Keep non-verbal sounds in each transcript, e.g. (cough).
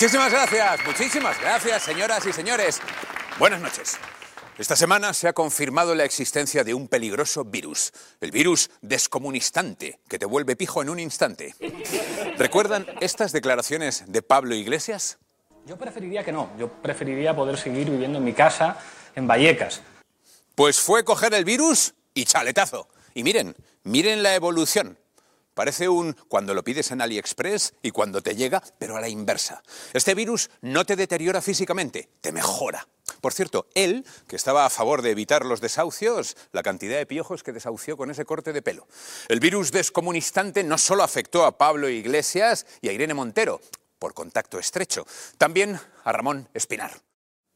Muchísimas gracias, muchísimas gracias, señoras y señores. Buenas noches. Esta semana se ha confirmado la existencia de un peligroso virus, el virus descomunistante, que te vuelve pijo en un instante. ¿Recuerdan estas declaraciones de Pablo Iglesias? Yo preferiría que no, yo preferiría poder seguir viviendo en mi casa, en Vallecas. Pues fue coger el virus y chaletazo. Y miren, miren la evolución. Parece un cuando lo pides en AliExpress y cuando te llega, pero a la inversa. Este virus no te deteriora físicamente, te mejora. Por cierto, él, que estaba a favor de evitar los desahucios, la cantidad de piojos que desahució con ese corte de pelo. El virus descomunistante no solo afectó a Pablo Iglesias y a Irene Montero, por contacto estrecho, también a Ramón Espinar.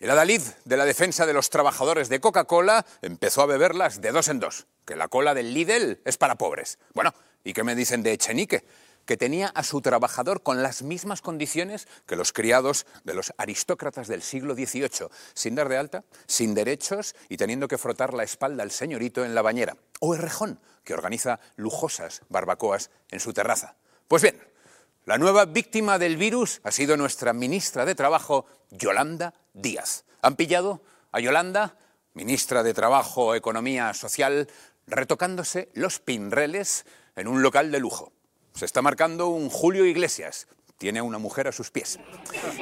El adalid de la defensa de los trabajadores de Coca-Cola empezó a beberlas de dos en dos, que la cola del Lidl es para pobres. Bueno, ¿y qué me dicen de Echenique? Que tenía a su trabajador con las mismas condiciones que los criados de los aristócratas del siglo XVIII, sin dar de alta, sin derechos y teniendo que frotar la espalda al señorito en la bañera. O Errejón, que organiza lujosas barbacoas en su terraza. Pues bien, la nueva víctima del virus ha sido nuestra ministra de Trabajo, Yolanda Díaz. Han pillado a Yolanda, ministra de Trabajo, Economía Social, retocándose los pinreles en un local de lujo. Se está marcando un Julio Iglesias. Tiene a una mujer a sus pies.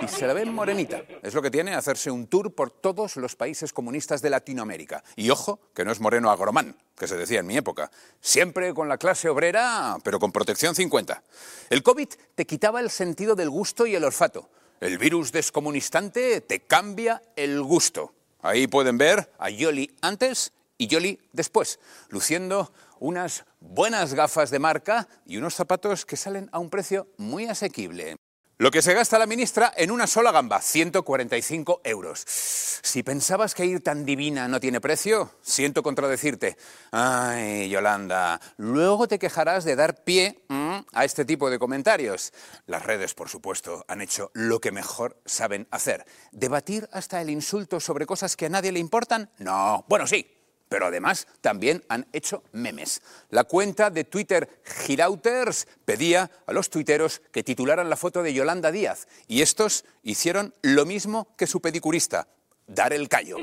Y se la ve morenita. Es lo que tiene hacerse un tour por todos los países comunistas de Latinoamérica. Y ojo, que no es moreno agromán, que se decía en mi época. Siempre con la clase obrera, pero con protección 50. El COVID te quitaba el sentido del gusto y el olfato. El virus descomunistante te cambia el gusto. Ahí pueden ver a Yoli antes y Yoli después, luciendo unas buenas gafas de marca y unos zapatos que salen a un precio muy asequible. Lo que se gasta la ministra en una sola gamba, 145 euros. Si pensabas que ir tan divina no tiene precio, siento contradecirte. Ay, Yolanda, luego te quejarás de dar pie mm, a este tipo de comentarios. Las redes, por supuesto, han hecho lo que mejor saben hacer. ¿Debatir hasta el insulto sobre cosas que a nadie le importan? No. Bueno, sí, pero además también han hecho memes. La cuenta de Twitter Girauters pedía a los tuiteros que titularan la foto de Yolanda Díaz y estos hicieron lo mismo que su pedicurista, dar el callo.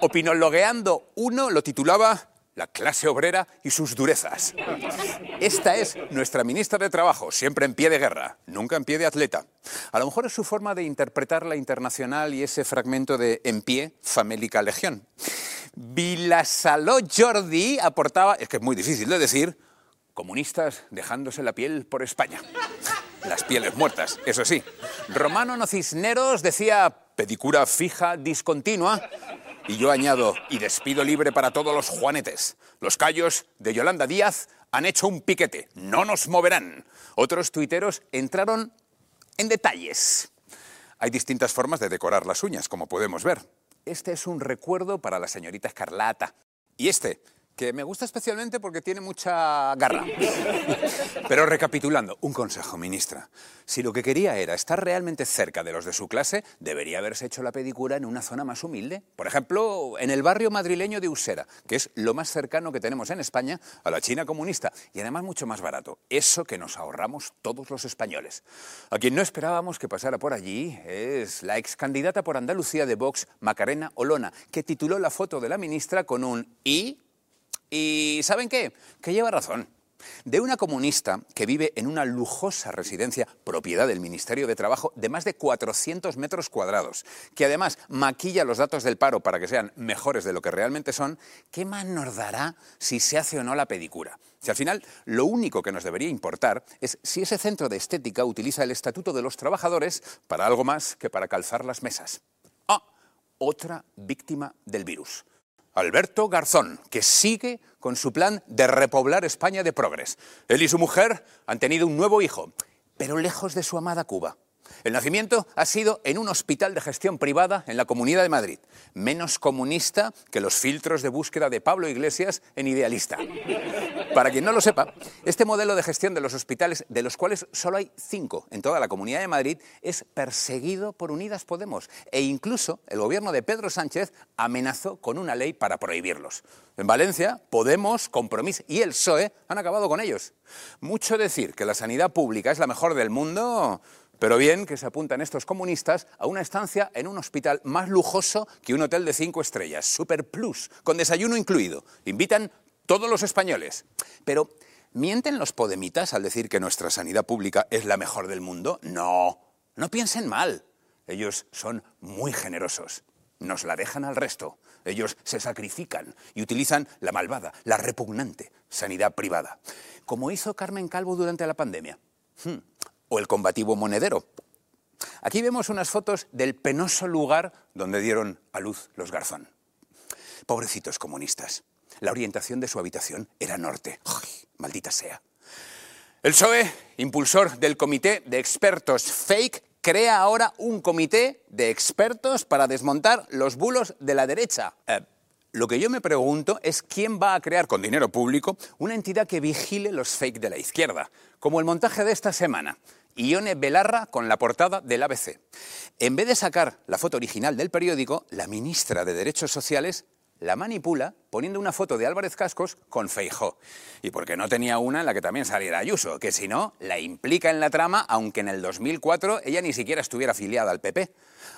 Opinologueando uno lo titulaba la clase obrera y sus durezas. Esta es nuestra ministra de Trabajo, siempre en pie de guerra, nunca en pie de atleta. A lo mejor es su forma de interpretar la internacional y ese fragmento de En pie, famélica legión. Vilasaló Jordi aportaba, es que es muy difícil de decir, comunistas dejándose la piel por España. Las pieles muertas, eso sí. Romano No Cisneros decía pedicura fija discontinua y yo añado, y despido libre para todos los juanetes. Los callos de Yolanda Díaz han hecho un piquete, no nos moverán. Otros tuiteros entraron en detalles. Hay distintas formas de decorar las uñas, como podemos ver. Este es un recuerdo para la señorita Escarlata. Y este, que me gusta especialmente porque tiene mucha garra. (laughs) Pero recapitulando, un consejo, ministra. Si lo que quería era estar realmente cerca de los de su clase, debería haberse hecho la pedicura en una zona más humilde. Por ejemplo, en el barrio madrileño de Usera, que es lo más cercano que tenemos en España a la China comunista y además mucho más barato. Eso que nos ahorramos todos los españoles. A quien no esperábamos que pasara por allí es la ex candidata por Andalucía de Vox, Macarena Olona, que tituló la foto de la ministra con un ¿y? Y ¿saben qué? Que lleva razón. De una comunista que vive en una lujosa residencia propiedad del Ministerio de Trabajo de más de 400 metros cuadrados, que además maquilla los datos del paro para que sean mejores de lo que realmente son, ¿qué más nos dará si se hace o no la pedicura? Si al final lo único que nos debería importar es si ese centro de estética utiliza el Estatuto de los Trabajadores para algo más que para calzar las mesas. Ah, otra víctima del virus. Alberto Garzón, que sigue con su plan de repoblar España de progres. Él y su mujer han tenido un nuevo hijo, pero lejos de su amada Cuba. El nacimiento ha sido en un hospital de gestión privada en la Comunidad de Madrid, menos comunista que los filtros de búsqueda de Pablo Iglesias en Idealista. Para quien no lo sepa, este modelo de gestión de los hospitales, de los cuales solo hay cinco en toda la Comunidad de Madrid, es perseguido por Unidas Podemos e incluso el gobierno de Pedro Sánchez amenazó con una ley para prohibirlos. En Valencia, Podemos, Compromís y el PSOE han acabado con ellos. Mucho decir que la sanidad pública es la mejor del mundo Pero bien que se apuntan estos comunistas a una estancia en un hospital más lujoso que un hotel de cinco estrellas, Super Plus, con desayuno incluido. Invitan todos los españoles. Pero, ¿mienten los podemitas al decir que nuestra sanidad pública es la mejor del mundo? No, no piensen mal. Ellos son muy generosos. Nos la dejan al resto. Ellos se sacrifican y utilizan la malvada, la repugnante sanidad privada. Como hizo Carmen Calvo durante la pandemia. Hmm. O el combativo monedero. Aquí vemos unas fotos del penoso lugar donde dieron a luz los Garzón. Pobrecitos comunistas. La orientación de su habitación era norte. maldita sea. El PSOE, impulsor del comité de expertos fake, crea ahora un comité de expertos para desmontar los bulos de la derecha. Eh, lo que yo me pregunto es quién va a crear con dinero público una entidad que vigile los fake de la izquierda, como el montaje de esta semana. Ione Belarra con la portada del ABC. En vez de sacar la foto original del periódico, la ministra de Derechos Sociales la manipula poniendo una foto de Álvarez Cascos con Feijó. Y porque no tenía una en la que también saliera Ayuso, que si no, la implica en la trama, aunque en el 2004 ella ni siquiera estuviera afiliada al PP.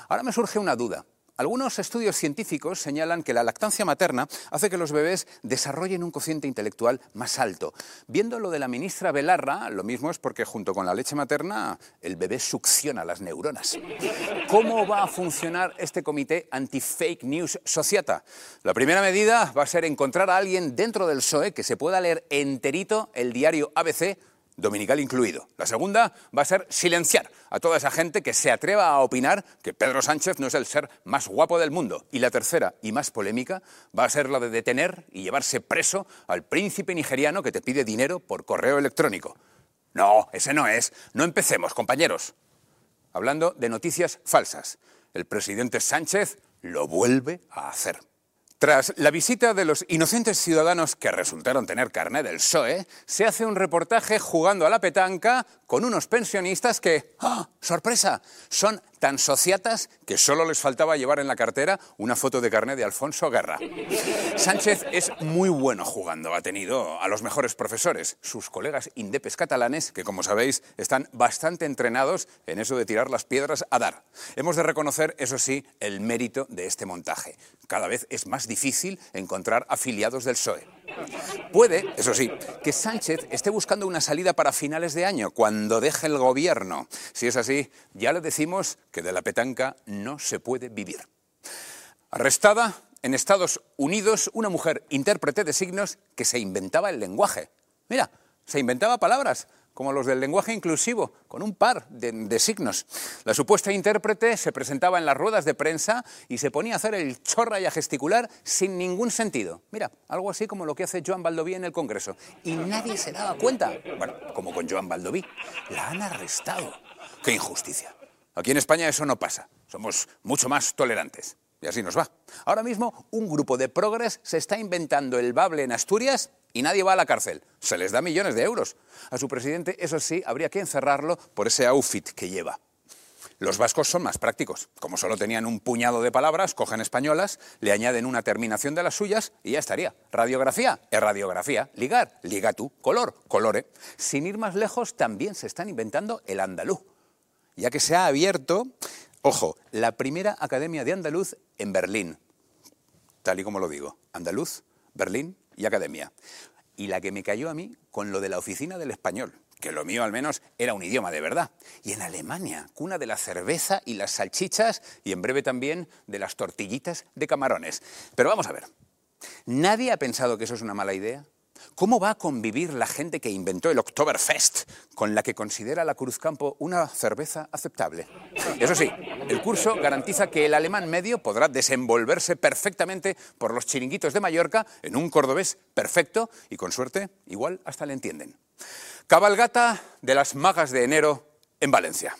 Ahora me surge una duda. Algunos estudios científicos señalan que la lactancia materna hace que los bebés desarrollen un cociente intelectual más alto. Viendo lo de la ministra Belarra, lo mismo es porque junto con la leche materna el bebé succiona las neuronas. ¿Cómo va a funcionar este comité anti-fake news sociata? La primera medida va a ser encontrar a alguien dentro del PSOE que se pueda leer enterito el diario ABC dominical incluido. La segunda va a ser silenciar a toda esa gente que se atreva a opinar que Pedro Sánchez no es el ser más guapo del mundo. Y la tercera y más polémica va a ser la de detener y llevarse preso al príncipe nigeriano que te pide dinero por correo electrónico. No, ese no es. No empecemos, compañeros. Hablando de noticias falsas. El presidente Sánchez lo vuelve a hacer. Tras la visita de los inocentes ciudadanos que resultaron tener carnet del PSOE, se hace un reportaje jugando a la petanca con unos pensionistas que, ¡ah! ¡sorpresa!, son tan sociatas que solo les faltaba llevar en la cartera una foto de carnet de Alfonso Guerra. Sánchez es muy bueno jugando, ha tenido a los mejores profesores, sus colegas indepes catalanes, que como sabéis están bastante entrenados en eso de tirar las piedras a dar. Hemos de reconocer, eso sí, el mérito de este montaje. Cada vez es más difícil encontrar afiliados del PSOE. Puede, eso sí, que Sánchez esté buscando una salida para finales de año, cuando deje el gobierno. Si es así, ya le decimos que de la petanca no se puede vivir. Arrestada en Estados Unidos una mujer intérprete de signos que se inventaba el lenguaje. Mira, se inventaba palabras como los del lenguaje inclusivo, con un par de, signos. La supuesta intérprete se presentaba en las ruedas de prensa y se ponía a hacer el chorra y a gesticular sin ningún sentido. Mira, algo así como lo que hace Joan Baldoví en el Congreso. Y nadie se daba cuenta. Bueno, como con Joan Baldoví. La han arrestado. ¡Qué injusticia! Aquí en España eso no pasa. Somos mucho más tolerantes. Y así nos va. Ahora mismo un grupo de progres se está inventando el bable en Asturias y nadie va a la cárcel. Se les da millones de euros. A su presidente, eso sí, habría que encerrarlo por ese outfit que lleva. Los vascos son más prácticos. Como solo tenían un puñado de palabras, cogen españolas, le añaden una terminación de las suyas y ya estaría. Radiografía, es radiografía. Ligar, liga tú. Color, colore. Sin ir más lejos, también se están inventando el andaluz. Ya que se ha abierto, ojo, la primera academia de andaluz en Berlín. Tal y como lo digo. Andaluz, Berlín, y academia. Y la que me cayó a mí con lo de la oficina del español, que lo mío al menos era un idioma de verdad. Y en Alemania, cuna de la cerveza y las salchichas y en breve también de las tortillitas de camarones. Pero vamos a ver, ¿nadie ha pensado que eso es una mala idea? ¿Cómo va a convivir la gente que inventó el Oktoberfest con la que considera la Cruzcampo una cerveza aceptable? Eso sí, el curso garantiza que el alemán medio podrá desenvolverse perfectamente por los chiringuitos de Mallorca en un cordobés perfecto y con suerte igual hasta le entienden. Cabalgata de las magas de enero en Valencia.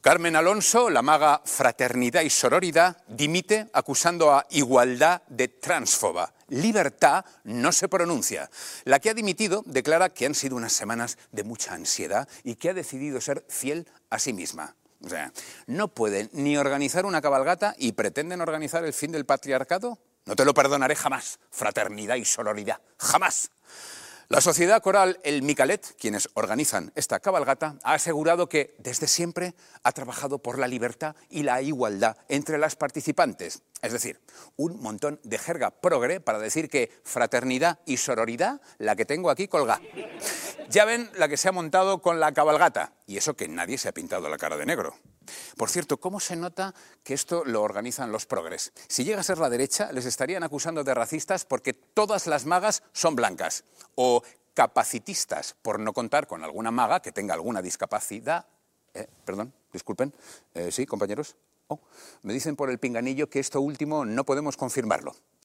Carmen Alonso, la maga Fraternidad y Sororidad, dimite acusando a Igualdad de transfoba. Libertad no se pronuncia. La que ha dimitido declara que han sido unas semanas de mucha ansiedad y que ha decidido ser fiel a sí misma. O sea, no pueden ni organizar una cabalgata y pretenden organizar el fin del patriarcado. No te lo perdonaré jamás, fraternidad y sororidad. Jamás. La sociedad coral El Micalet, quienes organizan esta cabalgata, ha asegurado que desde siempre ha trabajado por la libertad y la igualdad entre las participantes. Es decir, un montón de jerga progre para decir que fraternidad y sororidad, la que tengo aquí colgada. Ya ven la que se ha montado con la cabalgata, y eso que nadie se ha pintado la cara de negro. Por cierto, ¿cómo se nota que esto lo organizan los progres? Si llega a ser la derecha, les estarían acusando de racistas porque todas las magas son blancas. O capacitistas, por no contar con alguna maga que tenga alguna discapacidad. Eh, perdón, disculpen. Eh, sí, compañeros. Oh, me dicen por el pinganillo que esto último no podemos confirmarlo.